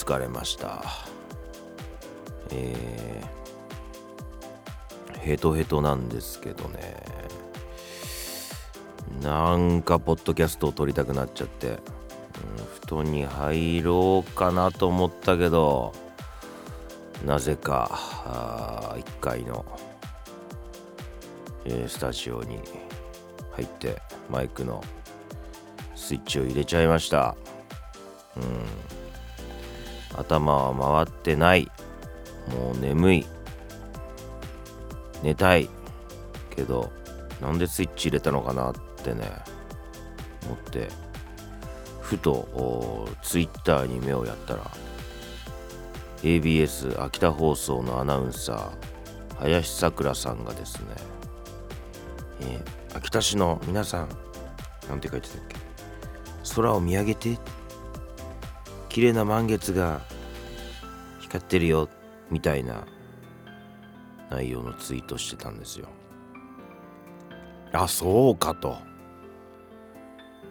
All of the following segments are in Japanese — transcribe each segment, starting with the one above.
疲れました。えー、ヘトヘトなんですけどね。なんかポッドキャストを撮りたくなっちゃって。うん布団に入ろうかなと思ったけどなぜか1階の、えー、スタジオに入ってマイクのスイッチを入れちゃいました。うん。頭は回ってない。もう眠い。寝たい。けどなんでスイッチ入れたのかなってね思って。ふとツイッターに目をやったら ABS 秋田放送のアナウンサー林さくらさんがですね、えー、秋田市の皆さんなんて書いてたっけ？空を見上げて。綺麗な満月が光ってるよみたいな内容のツイートしてたんですよ。あそうかと。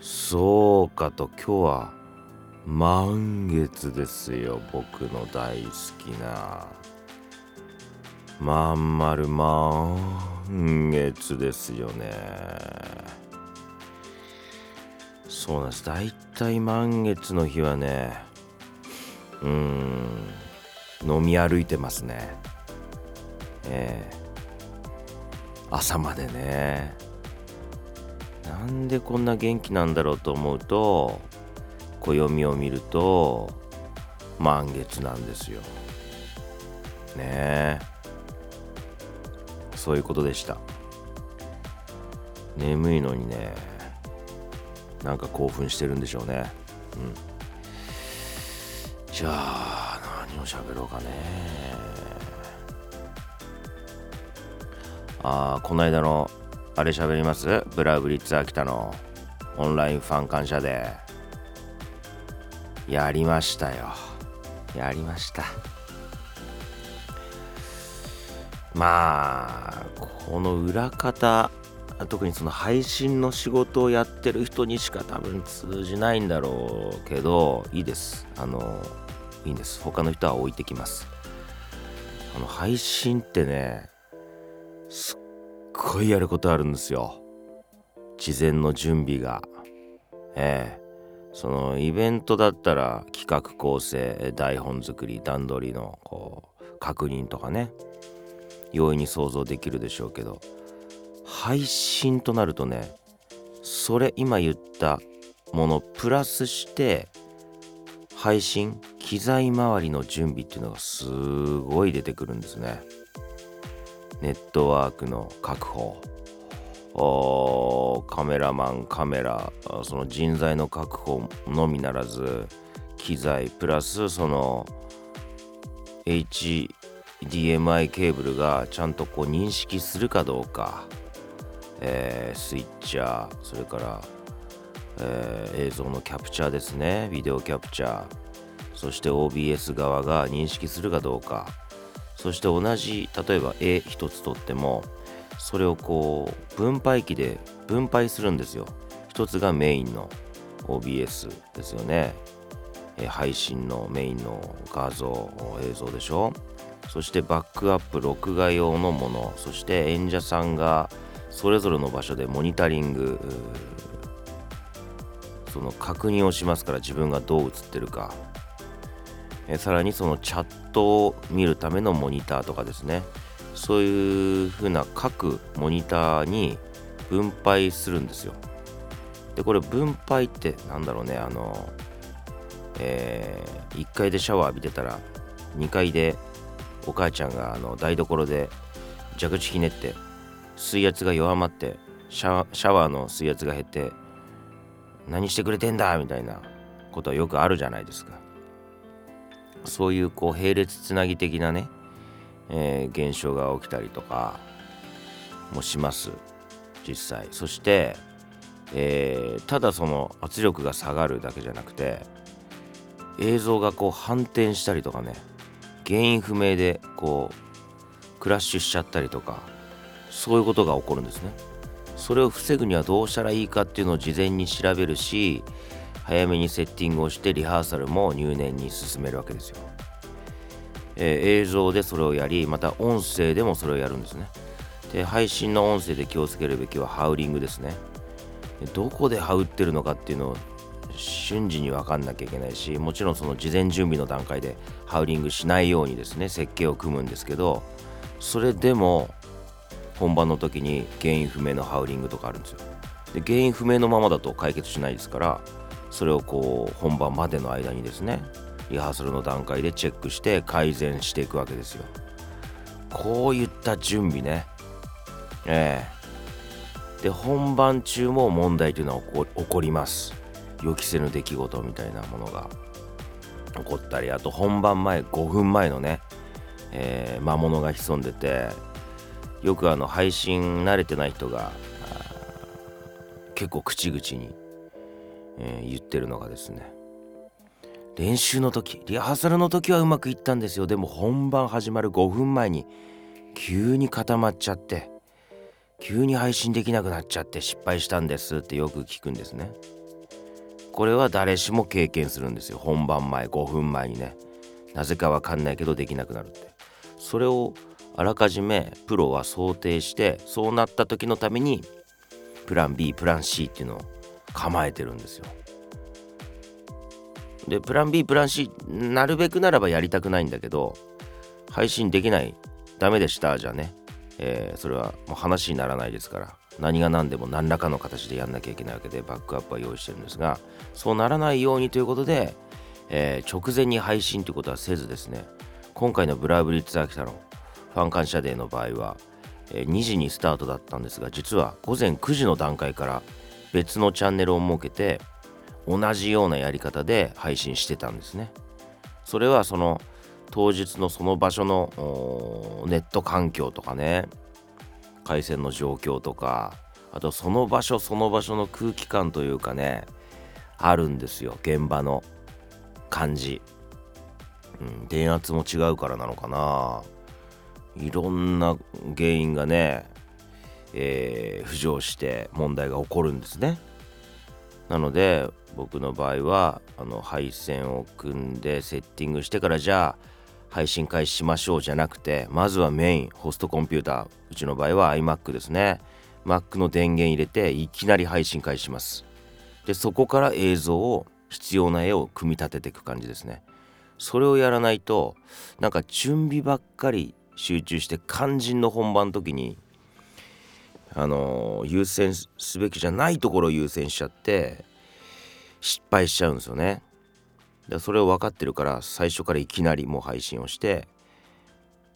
そうかと。今日は満月ですよ僕の大好きな。まんまる満月ですよね。そうなんです。大体満月の日はねうん。飲み歩いてますね。ええ。朝までね。なんでこんな元気なんだろうと思うと暦を見ると満月なんですよ。ねえ。そういうことでした。眠いのにねなんか興奮してるんでしょうね。うん。じゃあ喋ろうかね。ああこの間のあれ喋ります？ブラウブリッツ秋田のオンラインファン感謝で。やりましたよ。やりました。まあこの裏方特にその配信の仕事をやってる人にしか多分通じないんだろうけどいいです。あのいいんです。他の人は置いてきます。あの配信ってねすっごいやることあるんですよ。事前の準備が。ええ。そのイベントだったら企画構成台本作り段取りのこう確認とかね。容易に想像できるでしょうけど。配信となるとねそれ今言ったものプラスして配信機材周りの準備っていうのがすごい出てくるんですね。ネットワークの確保。カメラマンカメラその人材の確保のみならず機材プラスその HDMI ケーブルがちゃんとこう認識するかどうか、えー、スイッチャーそれから、えー、映像のキャプチャーですね。ビデオキャプチャー。そして OBS 側が認識するかどうか。そして同じ例えば絵一つとってもそれをこう分配器で分配するんですよ。一つがメインの OBS ですよね。配信のメインの画像映像でしょ。そしてバックアップ録画用のもの。そして演者さんがそれぞれの場所でモニタリングその確認をしますから自分がどう映ってるか。えさらにそのチャットを見るためのモニターとかですね。そういう風な各モニターに分配するんですよ。でこれ分配ってなんだろうね。あのえー、1階でシャワー浴びてたら2階でお母ちゃんがあの台所で蛇口ひねって水圧が弱まってシャシャワーの水圧が減って何してくれてんだみたいなことはよくあるじゃないですか。そういうこう並列つなぎ的なね、えー、現象が起きたりとかもします。実際。そして、えー、ただその圧力が下がるだけじゃなくて映像がこう反転したりとかね原因不明でこうクラッシュしちゃったりとかそういうことが起こるんですね。それを防ぐにはどうしたらいいかっていうのを事前に調べるし早めにセッティングをしてリハーサルも入念に進めるわけですよ、えー、映像でそれをやりまた音声でもそれをやるんですね。で配信の音声で気をつけるべきはハウリングですね。どこでハウってるのかっていうのを瞬時に分かんなきゃいけないしもちろんその事前準備の段階でハウリングしないようにですね設計を組むんですけどそれでも本番の時に原因不明のハウリングとかあるんですよ。で原因不明のままだと解決しないですからそれをこう本番までの間にですねリハーサルの段階でチェックして改善していくわけですよ。こういった準備ね。ええ。で本番中も問題というのは起こります。予期せぬ出来事みたいなものが。起こったりあと本番前5分前のね、えー、魔物が潜んでてよくあの配信慣れてない人が結構口々に、えー、言ってるのがですね。練習の時リハーサルの時はうまくいったんですよ。でも本番始まる5分前に急に固まっちゃって急に配信できなくなっちゃって失敗したんですってよく聞くんですね。これは誰しも経験するんですよ。本番前5分前にね。なぜかわかんないけどできなくなるって。それをあらかじめプロは想定してそうなった時のためにプラン B プラン C っていうのを構えてるんですよ。でプラン B プラン C なるべくならばやりたくないんだけど配信できない。ダメでしたじゃね、えー、それはもう話にならないですから。何が何でも何らかの形でやんなきゃいけないわけでバックアップは用意してるんですがそうならないようにということで、えー、直前に配信ということはせずですね今回のブラウブリッツ・アキタのファン感謝デーの場合は、え2時にスタートだったんですが実は午前9時の段階から別のチャンネルを設けて同じようなやり方で配信してたんですね。それはその当日のその場所のネット環境とかね回線の状況とかあとその場所その場所の空気感というかねあるんですよ。現場の感じ、うん、電圧も違うからなのかな。いろんな原因がね、えー、浮上して問題が起こるんですね。なので僕の場合はあの配線を組んでセッティングしてからじゃあ配信開始しましょうじゃなくてまずはメインホストコンピューター。うちの場合は iMac ですね。Mac の電源入れていきなり配信開始します。でそこから映像を必要な絵を組み立てていく感じですね。それをやらないとなんか準備ばっかり集中して肝心の本番の時にあの優先すべきじゃないところを優先しちゃって失敗しちゃうんですよね。でそれを分かってるから最初からいきなりもう配信をして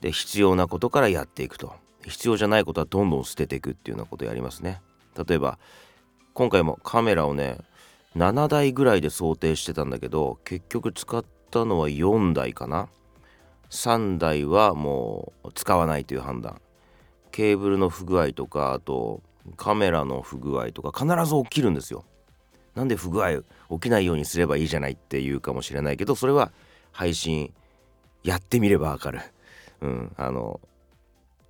で必要なことからやっていくと必要じゃないことはどんどん捨てていくっていうようなことやりますね。例えば今回もカメラをね7台ぐらいで想定してたんだけど結局使ったのは4台かな3台はもう使わないという判断ケーブルの不具合とかあとカメラの不具合とか必ず起きるんですよ。なんで不具合起きないようにすればいいじゃないって言うかもしれないけどそれは配信やってみればわかる。うんあの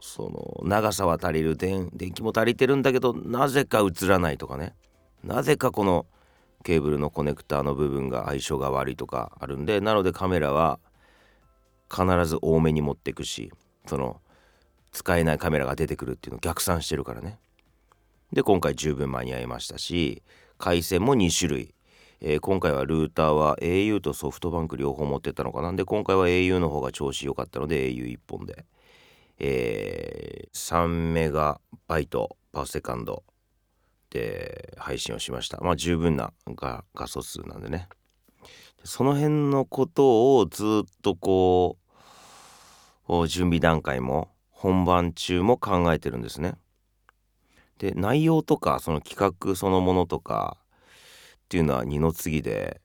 その長さは足りる電電気も足りてるんだけどなぜか映らないとかね。なぜかこのケーブルのコネクターの部分が相性が悪いとかあるんでなのでカメラは必ず多めに持ってくしその使えないカメラが出てくるっていうのを逆算してるからね。で今回十分間に合いましたし回線も2種類、えー、今回はルーターは au とソフトバンク両方持ってったのかな。んで今回は au の方が調子良かったので au1 本で、えー、3メガバイトパーセカンドで配信をしました。まあ十分な画画素数なんでね。その辺のことをずっとこう準備段階も本番中も考えてるんですね。で内容とかその企画そのものとかっていうのは二の次で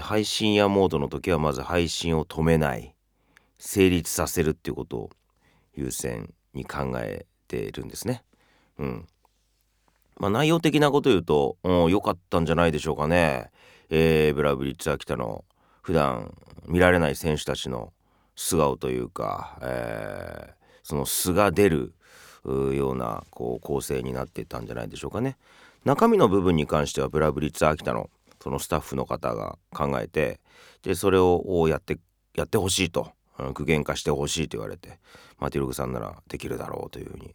配信やモードの時はまず配信を止めない成立させるっていうことを優先に考えているんですね。うん。まあ内容的なこと言うと、うん、良かったんじゃないでしょうかね。えー、ブラブリッツ秋田の普段見られない選手たちの素顔というか、えー、その素が出るようなこう構成になってたんじゃないでしょうかね。中身の部分に関してはブラブリッツ秋田のそのスタッフの方が考えてでそれをやってやってほしいと具現化してほしいと言われてマティログさんならできるだろうというふうに、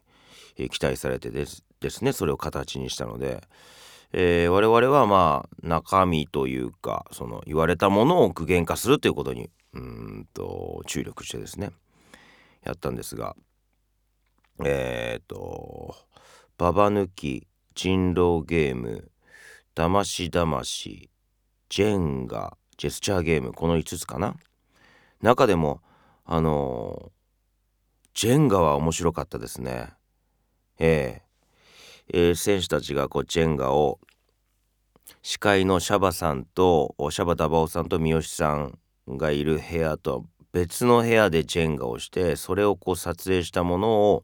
期待されてですですねそれを形にしたので、えー、我々はまあ中身というかその言われたものを具現化するということにうんと注力してですねやったんですがえっ、ー、とババ抜き人狼ゲームだましだましジェンガジェスチャーゲームこの5つかな？中でもあのジェンガは面白かったですね。えー、えー、選手たちがこうジェンガを司会のシャバさんとシャバダバオさんと三好さんがいる部屋と別の部屋でジェンガをしてそれをこう撮影したものを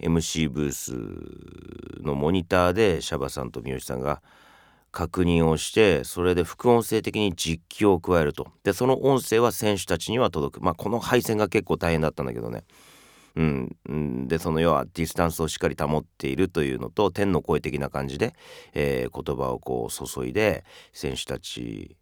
MC ブースのモニターでシャバさんと三好さんが確認をしてそれで副音声的に実況を加えると。でその音声は選手たちには届く。まあこの配線が結構大変だったんだけどね。うん、でその要はディスタンスをしっかり保っているというのと天の声的な感じで、えー、言葉をこう注いで選手たち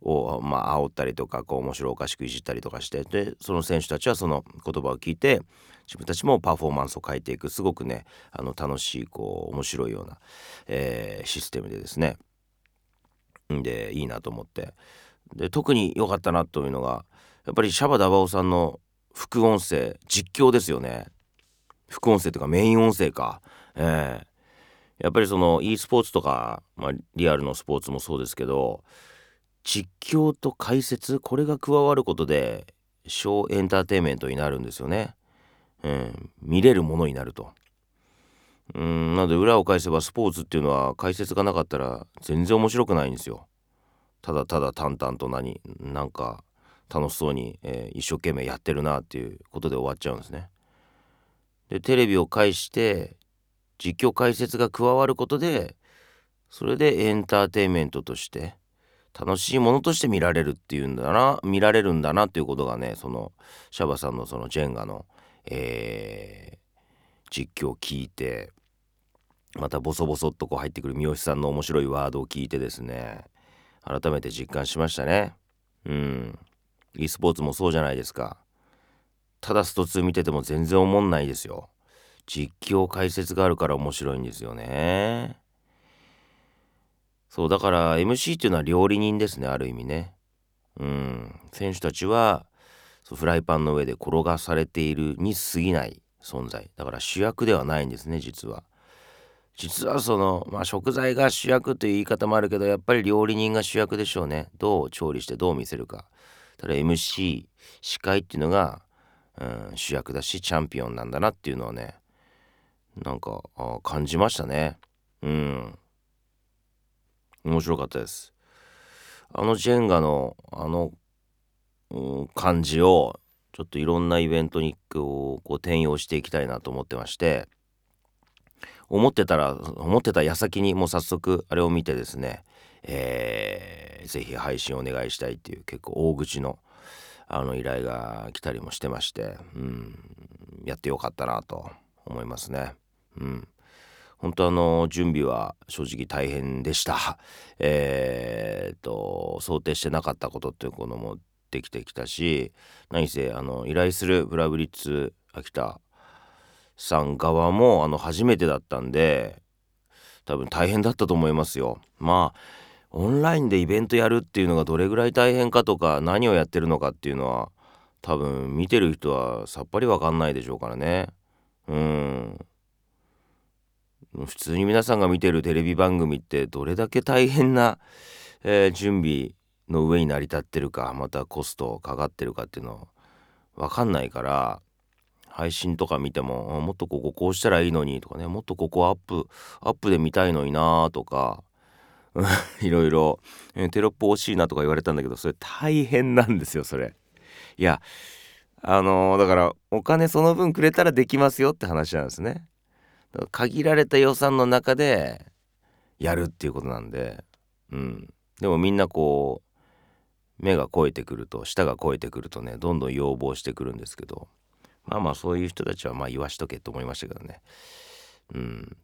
をまあ煽ったりとかこう面白おかしくいじったりとかしてでその選手たちはその言葉を聞いて自分たちもパフォーマンスを変えていくすごくねあの楽しいこう面白いような、えー、システムでですね。でいいなと思って。で特に良かったなというのがやっぱりシャバダバオさんの副音声実況ですよね。副音声とかメイン音声か。えー、やっぱりその e スポーツとか、まあ、リアルのスポーツもそうですけど実況と解説これが加わることで小エンターテインメントになるんですよね。うん、見れるものになると。うんなので裏を返せばスポーツっていうのは解説がなかったら全然面白くないんですよ。ただただ淡々と何なんか楽しそうに、えー、一生懸命やってるなっていうことで終わっちゃうんですね。でテレビを介して実況解説が加わることでそれでエンターテインメントとして楽しいものとして見られるっていうんだな見られるんだなっていうことがねそのシャバさんのそのジェンガの、えー、実況を聞いてまたボソボソっとこう入ってくる三好さんの面白いワードを聞いてですね改めて実感しましたね。うん。e スポーツもそうじゃないですか。ただスト2見てても全然おもんないですよ。実況解説があるから面白いんですよね。そうだから MC っていうのは料理人ですねある意味ね。うん。選手たちはフライパンの上で転がされているに過ぎない存在。だから主役ではないんですね実は。実はその、まあ、食材が主役という言い方もあるけどやっぱり料理人が主役でしょうね。どう調理してどう見せるか。ただ MC 司会っていうのが、うん、主役だしチャンピオンなんだなっていうのはねなんか感じましたね。うん。面白かったですあのジェンガのあの、うん、感じをちょっといろんなイベントにこう転用していきたいなと思ってまして思ってたら思ってた矢先にもう早速あれを見てですねえー、ぜひ配信お願いしたいっていう結構大口のあの依頼が来たりもしてまして、うん、やってよかったなと思いますね。うん本当あの準備は正直大変でした。えー、っと想定してなかったことっていうのもできてきたし何せあの依頼するブラブリッツ秋田さん側もあの初めてだったんで多分大変だったと思いますよ。まあオンラインでイベントやるっていうのがどれぐらい大変かとか何をやってるのかっていうのは多分見てる人はさっぱりわかんないでしょうからね。うん普通に皆さんが見てるテレビ番組ってどれだけ大変な、えー、準備の上に成り立ってるかまたコストかかってるかっていうの分かんないから配信とか見てももっとこここうしたらいいのにとかねもっとここアップアップで見たいのになとか いろいろ、えー、テロップ欲しいなとか言われたんだけどそれ大変なんですよそれ。いやあのー、だからお金その分くれたらできますよって話なんですね。限られた予算の中でやるっていうことなんで、うん、でもみんなこう目が肥えてくると舌が肥えてくるとねどんどん要望してくるんですけどまあまあそういう人たちはまあ言わしとけと思いましたけどね。うん。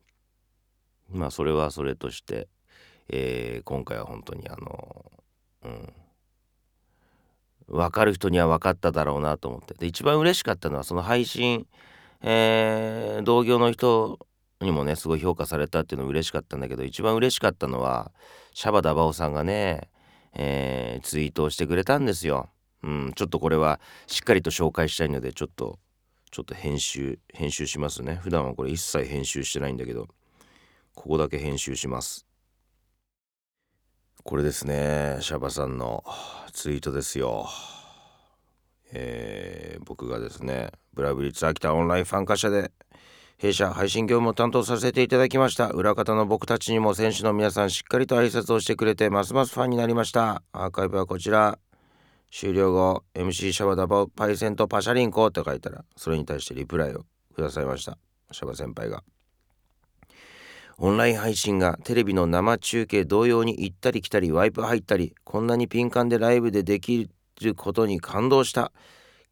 まあそれはそれとして、えー、今回は本当にあのうん。分かる人には分かっただろうなと思って。で一番嬉しかったのはその配信、えー、同業の人にもねすごい評価されたっていうの嬉しかったんだけど一番嬉しかったのはシャバダバオさんがね、えー、ツイートをしてくれたんですよ。うん、ちょっとこれはしっかりと紹介したいのでちょっとちょっと編集編集しますね。普段はこれ一切編集してないんだけどここだけ編集します。これですねシャバさんのツイートですよ。えー、僕がですねブラブリッツ秋田オンラインファン化社で弊社配信業務を担当させていただきました。裏方の僕たちにも選手の皆さんしっかりと挨拶をしてくれてます。ますファンになりました。アーカイブはこちら。終了後 MC シャバダバパイセントパシャリンコって書いたらそれに対してリプライをくださいました。シャバ先輩が。オンライン配信がテレビの生中継同様に行ったり来たりワイプ入ったりこんなにピンカンでライブでできることに感動した。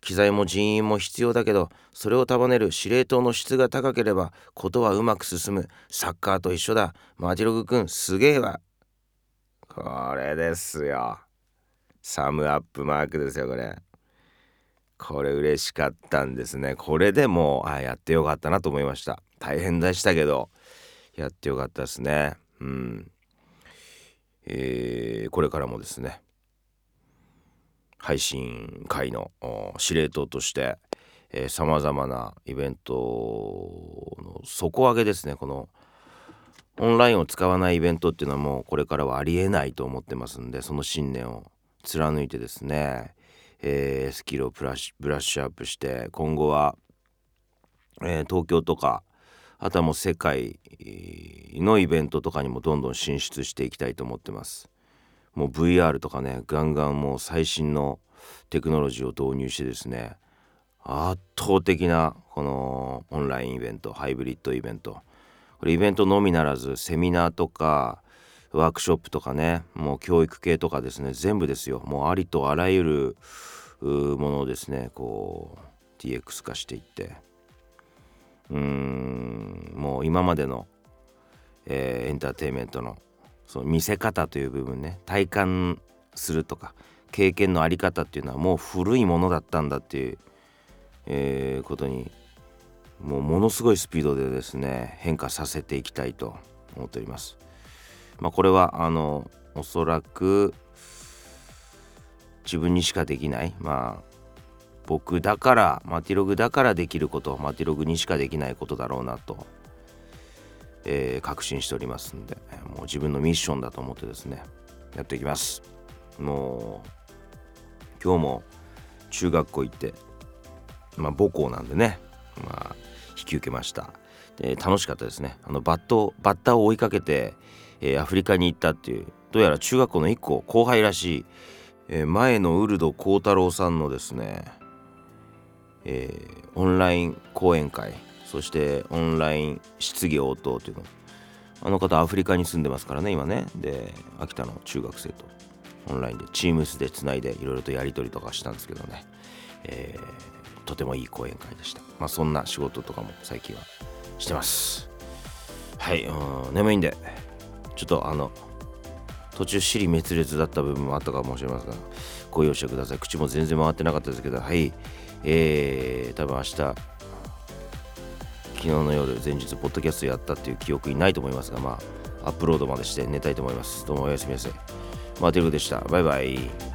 機材も人員も必要だけどそれを束ねる司令塔の質が高ければことはうまく進む。サッカーと一緒だ。マーティログくんすげえわ。これですよ。サムアップマークですよこれ。これ嬉しかったんですね。これでもうあやってよかったなと思いました。大変でしたけどやってよかったですね。うん。えー、これからもですね。配信会の司令塔としてさまざまなイベントの底上げですねこのオンラインを使わないイベントっていうのはもうこれからはありえないと思ってますんでその信念を貫いてですね、えー、スキルをブラッシュアップして今後は、えー、東京とかあとはもう世界のイベントとかにもどんどん進出していきたいと思ってます。もう VR とかねガンガンもう最新のテクノロジーを導入してですね圧倒的なこのオンラインイベントハイブリッドイベント。これイベントのみならずセミナーとかワークショップとかねもう教育系とかですね全部ですよ。もうありとあらゆるものをですねこう DX 化していって。うーんもう今までの、えー、エンターテインメントのその見せ方という部分ね体感するとか経験のあり方っていうのはもう古いものだったんだっていう、えー、ことにもうものすごいスピードでですね変化させていきたいと思っております。まあ、これはあのおそらく自分にしかできないまあ僕だからマティログだからできることマティログにしかできないことだろうなとえー、確信しておりますんでもう自分のミッションだと思ってですねやっていきます。もう今日も中学校行ってまあ母校なんでねまあ引き受けました。で楽しかったですね。あのバットバッターを追いかけて、えー、アフリカに行ったっていうどうやら中学校の1個後輩らしい、えー、前のウルド幸太郎さんのですね、えー、オンライン講演会そしてオンライン質疑応答というの。あの方アフリカに住んでますからね今ね。で秋田の中学生と。オンラインでチームスでつないでいろいろとやり取りとかしたんですけどね、えー、とてもいい講演会でした。まあそんな仕事とかも最近はしてます。はい眠いんで。ちょっとあの途中尻滅裂だった部分もあったかもしれませんがご容赦ください。口も全然回ってなかったですけどはい。えー、多分明日昨日の夜前日ポッドキャストやったっていう記憶にないと思いますがまあアップロードまでして寝たいと思います。どうもおやすみなさい。マーティルでした。バイバイ。